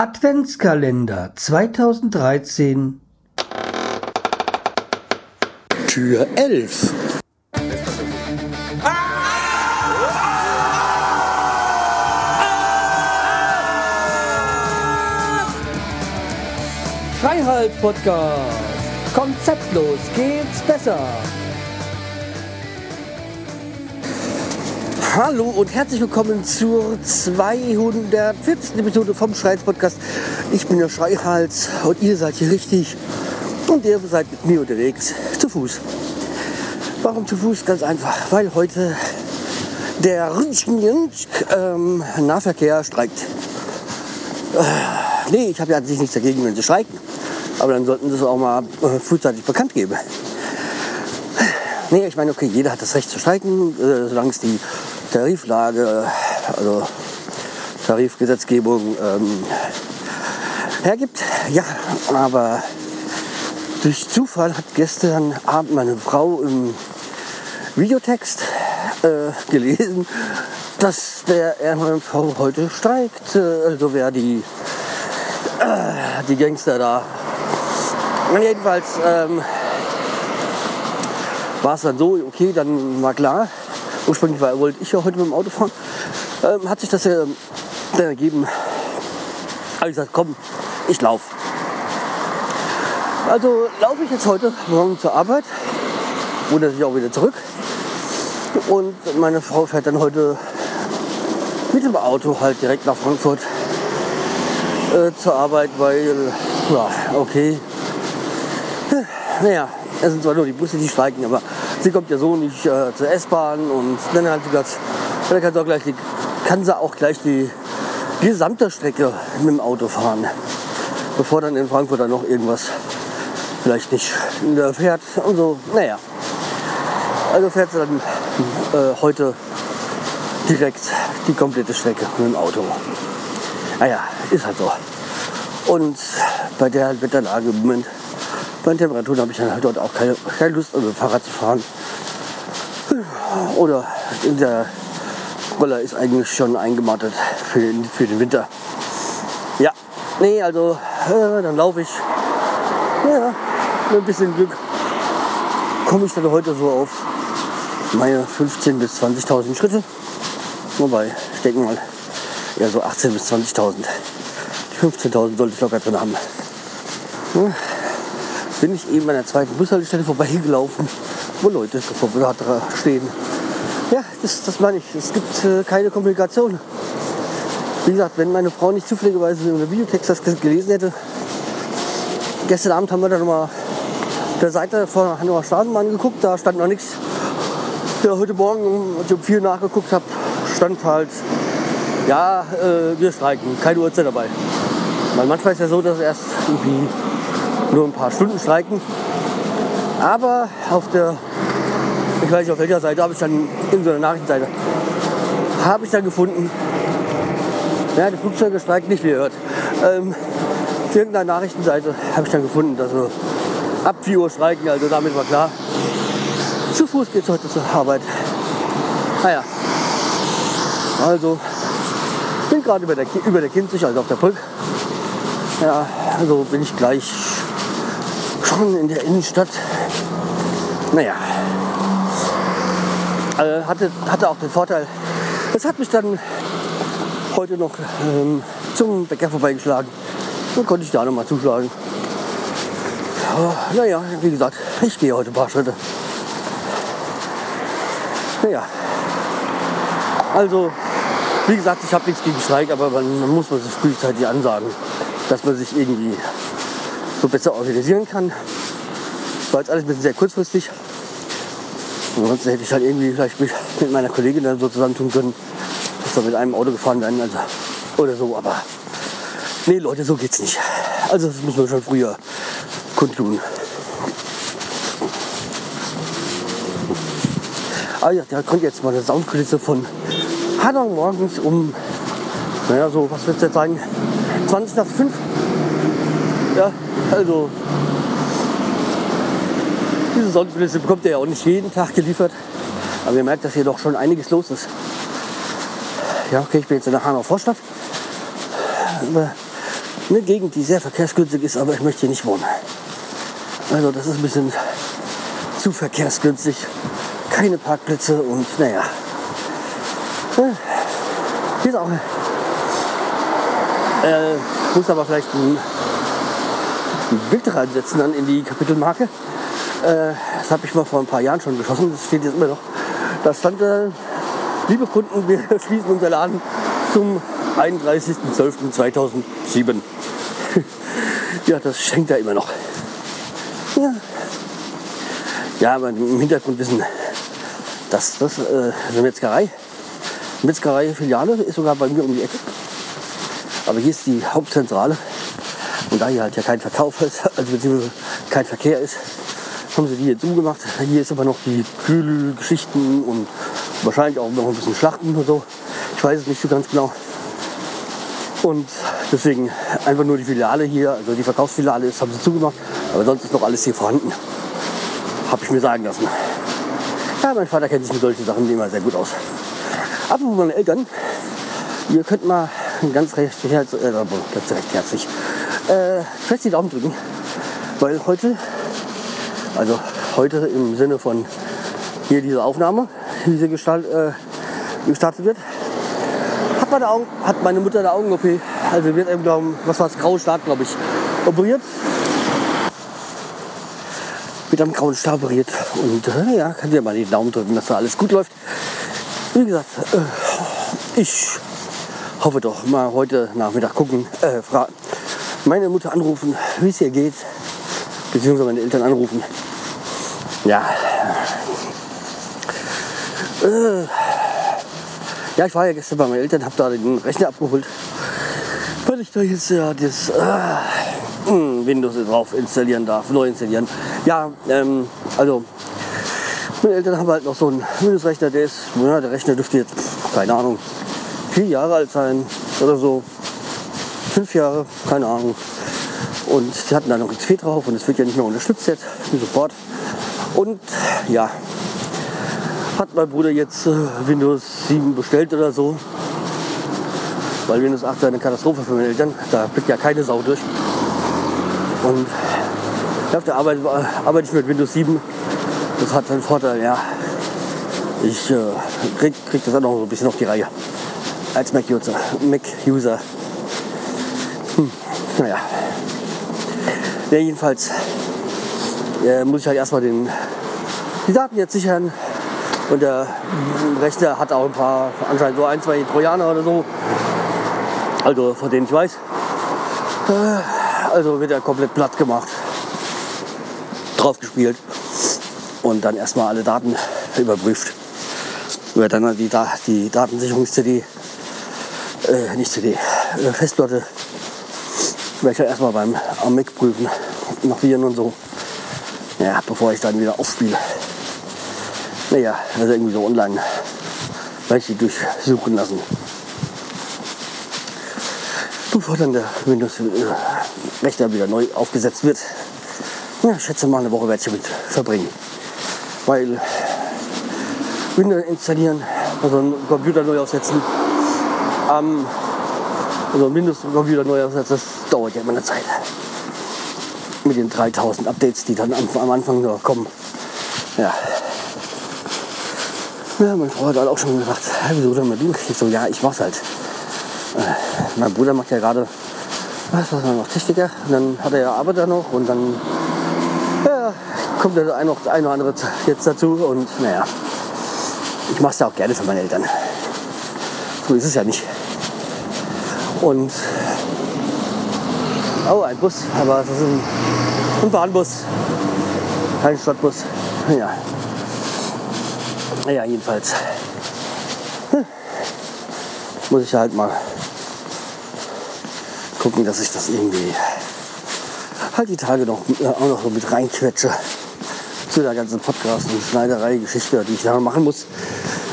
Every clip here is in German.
Adventskalender 2013 Tür 11. Freiheit Podcast. Konzeptlos geht's besser. Hallo und herzlich willkommen zur 240. Episode vom Schreihals Podcast. Ich bin der Schreihals und ihr seid hier richtig und ihr seid mit mir unterwegs zu Fuß. Warum zu Fuß? Ganz einfach, weil heute der ähm, Nahverkehr streikt. Äh, nee, ich habe ja an sich nichts dagegen, wenn sie streiken. Aber dann sollten sie es auch mal äh, frühzeitig bekannt geben. Nee, ich meine, okay, jeder hat das Recht zu streiken, äh, solange es die Tariflage, also Tarifgesetzgebung ähm, hergibt. Ja, aber durch Zufall hat gestern Abend meine Frau im Videotext äh, gelesen, dass der RMV heute streikt. Äh, also wer die, äh, die Gangster da. Und jedenfalls ähm, war es dann so, okay, dann war klar, ursprünglich war, wollte ich ja heute mit dem Auto fahren, ähm, hat sich das ja dann ergeben. Habe ich gesagt, komm, ich laufe. Also laufe ich jetzt heute morgen zur Arbeit, und natürlich auch wieder zurück. Und meine Frau fährt dann heute mit dem Auto halt direkt nach Frankfurt äh, zur Arbeit, weil, ja, okay. Naja, es sind zwar nur die Busse, die streiken, aber sie kommt ja so nicht äh, zur S-Bahn und dann hat sie gesagt, dann kann sie auch gleich die, kann sie auch gleich die gesamte Strecke mit dem Auto fahren, bevor dann in Frankfurt dann noch irgendwas vielleicht nicht fährt und so. Naja, also fährt sie dann äh, heute direkt die komplette Strecke mit dem Auto. Naja, ist halt so. Und bei der Wetterlage im Moment bei den Temperaturen habe ich dann halt dort auch keine, keine Lust, also Fahrrad zu fahren. Oder der Roller ist eigentlich schon eingemattet für den, für den Winter. Ja, nee, also äh, dann laufe ich. Ja, mit ein bisschen Glück komme ich dann heute so auf meine 15.000 bis 20.000 Schritte. Wobei, ich denke mal, eher so 18.000 bis 20.000. Die 15.000 sollte ich locker drin haben. Ja bin ich eben an der zweiten Bushaltestelle vorbeigelaufen, wo Leute vor Radler stehen. Ja, das, das meine ich. Es gibt äh, keine Komplikation. Wie gesagt, wenn meine Frau nicht zufälligerweise in der Videotext das gelesen hätte, gestern Abend haben wir dann mal der Seite von Hannover Straßenbahn geguckt, da stand noch nichts. Ja, heute Morgen, als ich um vier nachgeguckt habe, stand halt, ja, äh, wir streiken, keine Uhrzeit dabei. Weil manchmal ist ja so, dass erst irgendwie nur ein paar Stunden streiken. Aber auf der, ich weiß nicht auf welcher Seite, habe ich dann in so einer Nachrichtenseite, habe ich dann gefunden, ja, die Flugzeuge streiken nicht, wie ihr hört. Ähm, auf irgendeiner Nachrichtenseite habe ich dann gefunden, dass so ab 4 Uhr streiken, also damit war klar. Zu Fuß geht es heute zur Arbeit. Naja, also bin gerade über der, über der Kinzig, also auf der Brücke. Ja, also bin ich gleich schon in der Innenstadt. Naja, also hatte, hatte auch den Vorteil, es hat mich dann heute noch ähm, zum Bäcker vorbeigeschlagen. Dann konnte ich da noch mal zuschlagen. Aber, naja, wie gesagt, ich gehe heute ein paar Schritte. Naja, also, wie gesagt, ich habe nichts gegen Streik, aber man, man muss man sich frühzeitig ansagen, dass man sich irgendwie so besser organisieren kann. War jetzt alles ein bisschen sehr kurzfristig. Ansonsten hätte ich halt irgendwie vielleicht mich mit meiner Kollegin dann so zusammentun können, dass wir mit einem Auto gefahren werden also, oder so. Aber nee, Leute, so geht's nicht. Also das muss man schon früher kundtun. Ah ja, da kommt jetzt mal eine Soundkulisse von Hanau morgens um, naja, so, was wird es jetzt sein, 20 nach 5. Also diese Sonnenkulisse bekommt ihr ja auch nicht jeden Tag geliefert. Aber ihr merkt, dass hier doch schon einiges los ist. Ja, okay, ich bin jetzt in der Hanau Vorstadt. Eine Gegend, die sehr verkehrsgünstig ist, aber ich möchte hier nicht wohnen. Also das ist ein bisschen zu verkehrsgünstig. Keine Parkplätze und naja. Hier ist auch. Äh, muss aber vielleicht ein Bild reinsetzen dann in die Kapitelmarke. Äh, das habe ich mal vor ein paar Jahren schon geschossen. Das steht jetzt immer noch. Da stand, äh, liebe Kunden, wir schließen unser Laden zum 31.12.2007. ja, das schenkt er immer noch. Ja. Ja, aber im Hintergrund wissen, dass das äh, eine Metzgerei, Metzgerei-Filiale ist sogar bei mir um die Ecke. Aber hier ist die Hauptzentrale. Und da hier halt ja kein Verkauf ist, also beziehungsweise kein Verkehr ist, haben sie die hier zugemacht. Hier ist aber noch die Kühlgeschichten und wahrscheinlich auch noch ein bisschen Schlachten und so. Ich weiß es nicht so ganz genau. Und deswegen einfach nur die Filiale hier, also die Verkaufsfiliale ist, haben sie zugemacht. Aber sonst ist noch alles hier vorhanden. Habe ich mir sagen lassen. Ja, mein Vater kennt sich mit solchen Sachen immer sehr gut aus. Apropos meine Eltern, ihr könnt mal ganz recht, herz, äh, ganz recht herzlich äh, fest die Daumen drücken, weil heute, also heute im Sinne von hier diese Aufnahme, diese Gestalt, äh, gestartet wird, hat meine, Augen, hat meine Mutter eine Augen-OP, also wird eben, glauben, was war es, graue Stab, glaube ich, operiert. Mit einem grauen Stab operiert und äh, ja, kann dir mal die Daumen drücken, dass da alles gut läuft. Wie gesagt, äh, ich hoffe doch mal heute Nachmittag gucken, äh, meine Mutter anrufen, wie es ihr geht, beziehungsweise meine Eltern anrufen. Ja. Äh, ja, ich war ja gestern bei meinen Eltern, habe da den Rechner abgeholt, weil ich da jetzt ja das äh, Windows drauf installieren darf, neu installieren. Ja, ähm, also meine Eltern haben halt noch so einen Windows-Rechner, der ist, ja, der Rechner dürfte jetzt, keine Ahnung, vier Jahre alt sein oder so. Fünf Jahre, keine Ahnung. Und sie hatten da noch XP drauf und es wird ja nicht mehr unterstützt jetzt, sofort. Und ja, hat mein Bruder jetzt äh, Windows 7 bestellt oder so. Weil Windows 8 eine Katastrophe für meine Eltern. Da blickt ja keine Sau durch. Und auf der Arbeit arbeite ich mit Windows 7. Das hat einen Vorteil, ja. Ich äh, krieg, krieg das auch noch so ein bisschen auf die Reihe als Mac-User. Mac-User. Naja. Ja, jedenfalls äh, muss ich halt erstmal den, die Daten jetzt sichern. Und der Rechner hat auch ein paar, anscheinend so ein, zwei Trojaner oder so. Also von denen ich weiß. Äh, also wird er komplett platt gemacht. Drauf gespielt. Und dann erstmal alle Daten überprüft. Wird dann die, die Datensicherungs-CD äh, nicht CD, äh, Festplatte. Werde ich ja erstmal beim am Mac prüfen, nach und so. Ja, bevor ich dann wieder aufspiele. Naja, also irgendwie so online werde ich die durchsuchen lassen. Bevor dann der Windows-Rechner äh, wieder neu aufgesetzt wird. Ja, ich schätze mal eine Woche werde ich damit verbringen. Weil Windows installieren, also einen Computer neu aufsetzen, ähm, also wieder neu aufsetzen, das dauert ja immer eine Zeit. Mit den 3000 Updates, die dann am Anfang noch kommen. Ja. Ja, meine Frau hat halt auch schon gesagt, wieso denn mal du? Ich so, ja, ich mach's halt. Äh, mein Bruder macht ja gerade, was war noch, Techniker. Und dann hat er ja Arbeit da noch und dann ja, kommt der ein, noch, ein oder andere jetzt dazu und naja, ich mach's ja auch gerne für meine Eltern. So ist es ja nicht. Und oh, ein Bus, aber das ist ein, ein Bahnbus, kein Stadtbus. Ja. Naja, jedenfalls hm. muss ich halt mal gucken, dass ich das irgendwie halt die Tage noch, äh, auch noch so mit reinquetsche zu der ganzen Podcast- und Schneiderei-Geschichte, die ich da machen muss.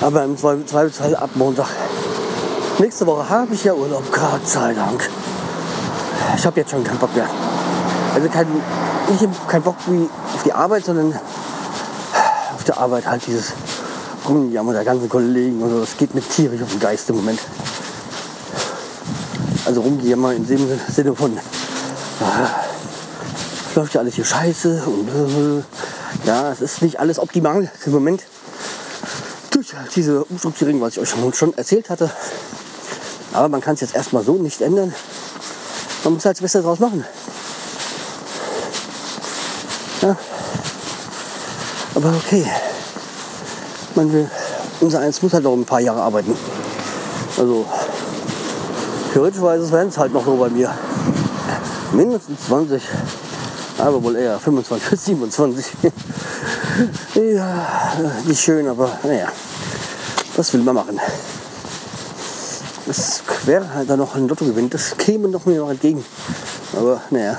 Aber im Zweifelsfall ab Montag Nächste Woche habe ich ja Urlaub, Gott sei Dank. Ich habe jetzt schon keinen Bock mehr. Also kein, nicht kein Bock wie auf die Arbeit, sondern auf der Arbeit halt dieses Rumjammer der ganzen Kollegen und so. Das geht mir tierisch auf den Geist im Moment. Also rumgejammer im Sinne Sinne von, ah, läuft ja alles hier scheiße und äh, ja, es ist nicht alles optimal im Moment. Durch diese Umstrukturierung, was ich euch schon erzählt hatte. Aber man kann es jetzt erstmal so nicht ändern. Man muss halt das Beste draus machen. Ja. Aber okay. Man will, unser Eins muss halt noch ein paar Jahre arbeiten. Also theoretischweise wären es halt noch so bei mir. Mindestens 20, aber wohl eher 25 bis 27. ja, nicht schön, aber naja, was will man machen? Es wäre halt dann noch ein Lottogewinn, das käme noch mir noch entgegen. Aber naja,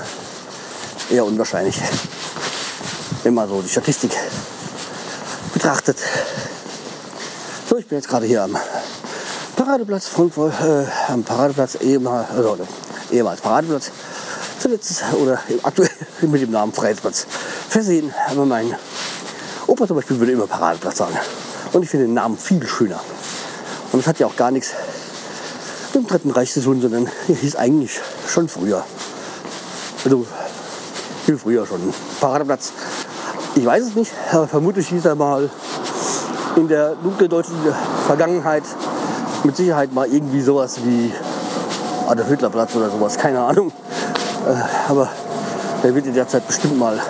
eher unwahrscheinlich. Wenn man so die Statistik betrachtet. So, ich bin jetzt gerade hier am Paradeplatz Frankfurt, äh, am Paradeplatz ehemals, also, ehemals Paradeplatz. Zuletzt oder aktuell mit dem Namen Freiheitsplatz versehen. Aber mein Opa zum Beispiel würde immer Paradeplatz sagen. Und ich finde den Namen viel schöner. Und es hat ja auch gar nichts dem Dritten Reich zu tun, sondern er hieß eigentlich schon früher. Also viel früher schon. Paradeplatz. Ich weiß es nicht, vermutlich hieß er mal in der dunkeldeutschen Vergangenheit mit Sicherheit mal irgendwie sowas wie Adolf Hitler Platz oder sowas, keine Ahnung. Äh, aber der wird in der Zeit bestimmt mal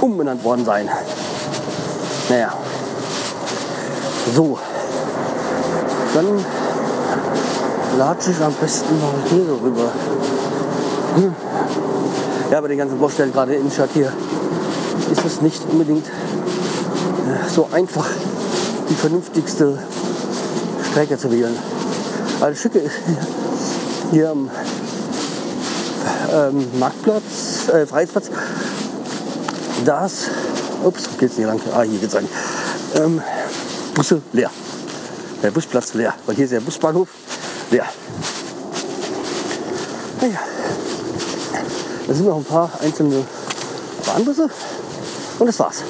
umbenannt worden sein. Naja. So. Dann latsche ich am besten mal hier so rüber. Hm. Ja, bei den ganzen Baustellen gerade in Stadt hier ist es nicht unbedingt äh, so einfach, die vernünftigste Strecke zu wählen. Das Schicke ist hier am ähm, Marktplatz, äh, Freiheitsplatz, das, ups, geht's nicht lang, ah, hier geht's rein, ähm, Busse leer. Der Busplatz leer, weil hier ist der Busbahnhof leer. Naja, da sind noch ein paar einzelne Bahnbusse und das war's.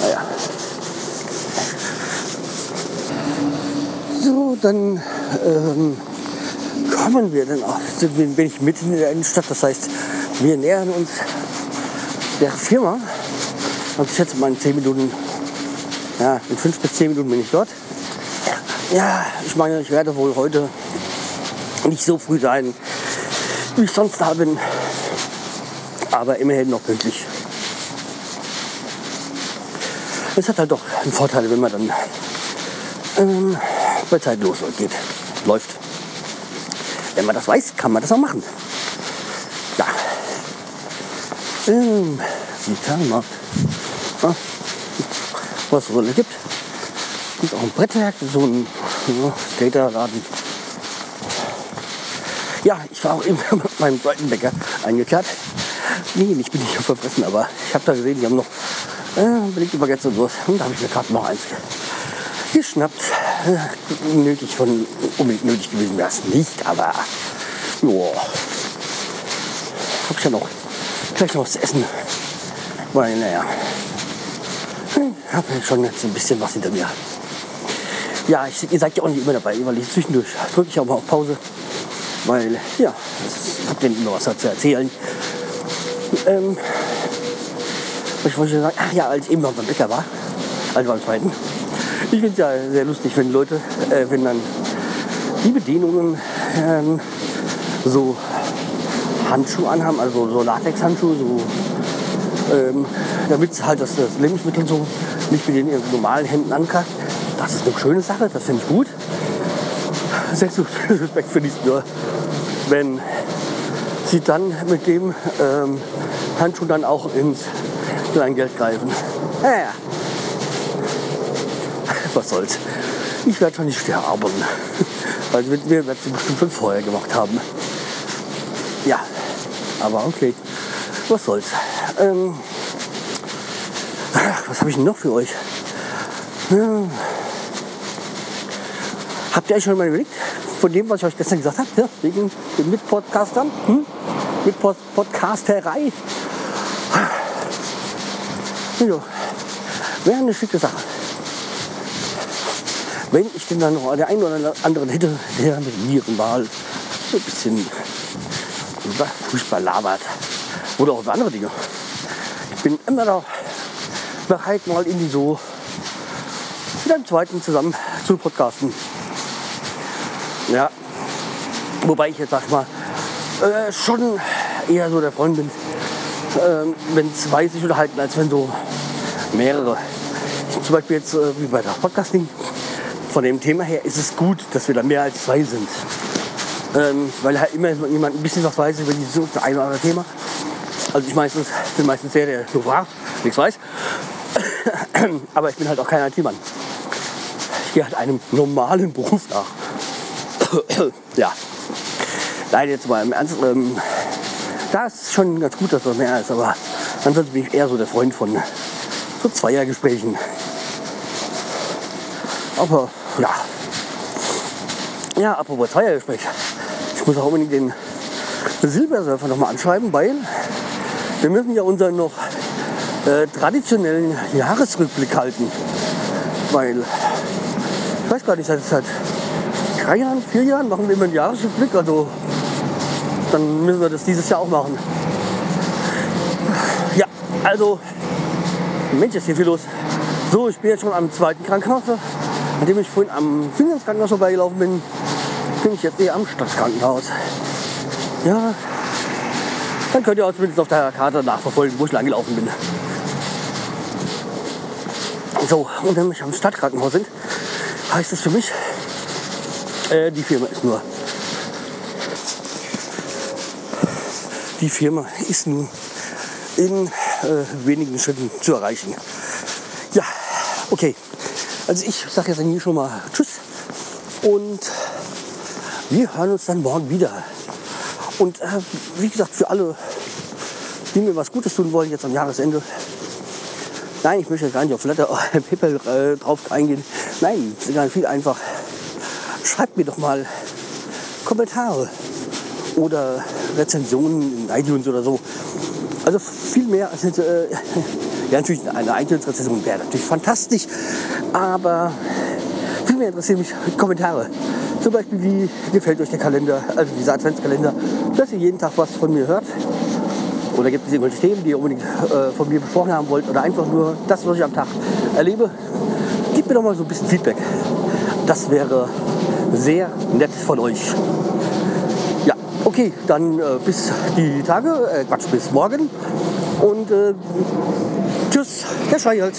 Naja. So, dann ähm, kommen wir dann auch, wir, bin ich mitten in der Innenstadt. Das heißt, wir nähern uns der Firma. Und ich schätze mal in 10 Minuten, ja, in 5 bis 10 Minuten bin ich dort. Ja, ich meine, ich werde wohl heute nicht so früh sein, wie ich sonst da bin. Aber immerhin noch pünktlich. Es hat halt doch einen Vorteil, wenn man dann ähm, bei Zeit losgeht, läuft. Wenn man das weiß, kann man das auch machen. Ja. Ähm. Ja. Was es Rolle gibt. Gibt auch ein Brettwerk, so ein ja, Skaterladen. Ja, ich war auch eben mit meinem zweiten Bäcker eingekehrt. Nee, ich bin nicht verfressen, aber ich habe da gesehen, die haben noch äh, belegte Baguettes und sowas. Und da habe ich mir gerade noch eins geschnappt. Äh, nötig von, unbedingt nötig gewesen wäre es nicht, aber joa. Hab ich ja noch gleich noch was zu essen. Weil, naja, ich habe ja schon jetzt ein bisschen was hinter mir. Ja, ich, ihr seid ja auch nicht immer dabei, weil ich zwischendurch drücke ich auch mal auf Pause. Weil, ja, ich habe denen immer was zu erzählen. Ähm, ich wollte schon sagen, ach ja, als ich eben noch beim Bäcker war, also beim zweiten, ich finde es ja sehr lustig, wenn Leute, äh, wenn dann die Bedienungen ähm, so Handschuhe anhaben, also so Latexhandschuhe, so, ähm, damit halt das, das Lebensmittel so nicht mit den normalen Händen ankasst. Das ist eine schöne Sache, das finde ich gut. Respekt finde ich nur, wenn sie dann mit dem ähm, Handschuh dann auch ins Kleingeld greifen. Ja, was soll's. Ich werde schon nicht sterben. Weil wir, wir werden es bestimmt schon vorher gemacht haben. Ja, aber okay. Was soll's. Ähm, was habe ich denn noch für euch? Ja. Habt ihr euch schon mal überlegt, von dem, was ich euch gestern gesagt habe, ja, wegen den Mitpodcastern, hm? mit Pod Podcasterei? Ja, wäre eine schicke Sache. wenn ich denn dann noch den einen oder anderen hätte, der mit Nierenwahl so ein bisschen über Fußball labert oder auch über andere Dinge. Ich bin immer noch bereit, mal irgendwie so mit einem zweiten zusammen zu podcasten. Ja, wobei ich jetzt sag mal äh, schon eher so der Freund bin, äh, wenn zwei sich unterhalten, als wenn so mehrere. Zum Beispiel jetzt äh, wie bei der Podcasting. Von dem Thema her ist es gut, dass wir da mehr als zwei sind. Ähm, weil halt immer jemand ein bisschen was weiß über dieses eine oder andere Thema. Also ich meistens, bin meistens der, der so fragt, nichts weiß. Aber ich bin halt auch kein IT-Mann. Ich gehe halt einem normalen Beruf nach. ja. Nein, jetzt mal im Ernst. Ähm, da ist schon ganz gut, dass das mehr ist. Aber ansonsten bin ich eher so der Freund von so Zweiergesprächen. Aber ja. Ja, apropos Zweiergespräch. Ich muss auch unbedingt den Silbersurfer nochmal anschreiben, weil wir müssen ja unseren noch äh, traditionellen Jahresrückblick halten. Weil, ich weiß gar nicht, seit, seit drei Jahren, vier Jahren machen wir immer einen Jahresrückblick. Also dann müssen wir das dieses Jahr auch machen. Ja, also, Mensch, ist hier viel los. So, ich bin jetzt schon am zweiten Krankenhaus. Nachdem ich vorhin am Finanzkrankenhaus vorbeigelaufen bin, bin ich jetzt eher am Stadtkrankenhaus. Ja, dann könnt ihr auch zumindest auf der Karte nachverfolgen, wo ich lang gelaufen bin. So, und wenn wir am Stadtkrankenhaus sind, heißt es für mich, äh, die Firma ist nur. Die Firma ist nur in äh, wenigen Schritten zu erreichen. Ja, okay. Also ich sage jetzt hier schon mal Tschüss und wir hören uns dann morgen wieder. Und äh, wie gesagt, für alle, die mir was Gutes tun wollen jetzt am Jahresende, nein, ich möchte gar nicht auf Flatter PayPal äh, drauf eingehen. Nein, ganz viel einfach. Schreibt mir doch mal Kommentare oder Rezensionen in iTunes oder so. Also viel mehr als äh, ja natürlich eine iTunes-Rezension wäre natürlich fantastisch, aber viel mehr interessieren mich Kommentare. Zum Beispiel, wie gefällt euch der Kalender, also dieser Adventskalender, dass ihr jeden Tag was von mir hört. Oder gibt es irgendwelche Themen, die ihr unbedingt äh, von mir besprochen haben wollt oder einfach nur das, was ich am Tag erlebe. Gebt mir doch mal so ein bisschen Feedback. Das wäre sehr nett von euch. Ja, okay, dann äh, bis die Tage, äh, Quatsch, bis morgen. Und äh, tschüss, der Scheiß.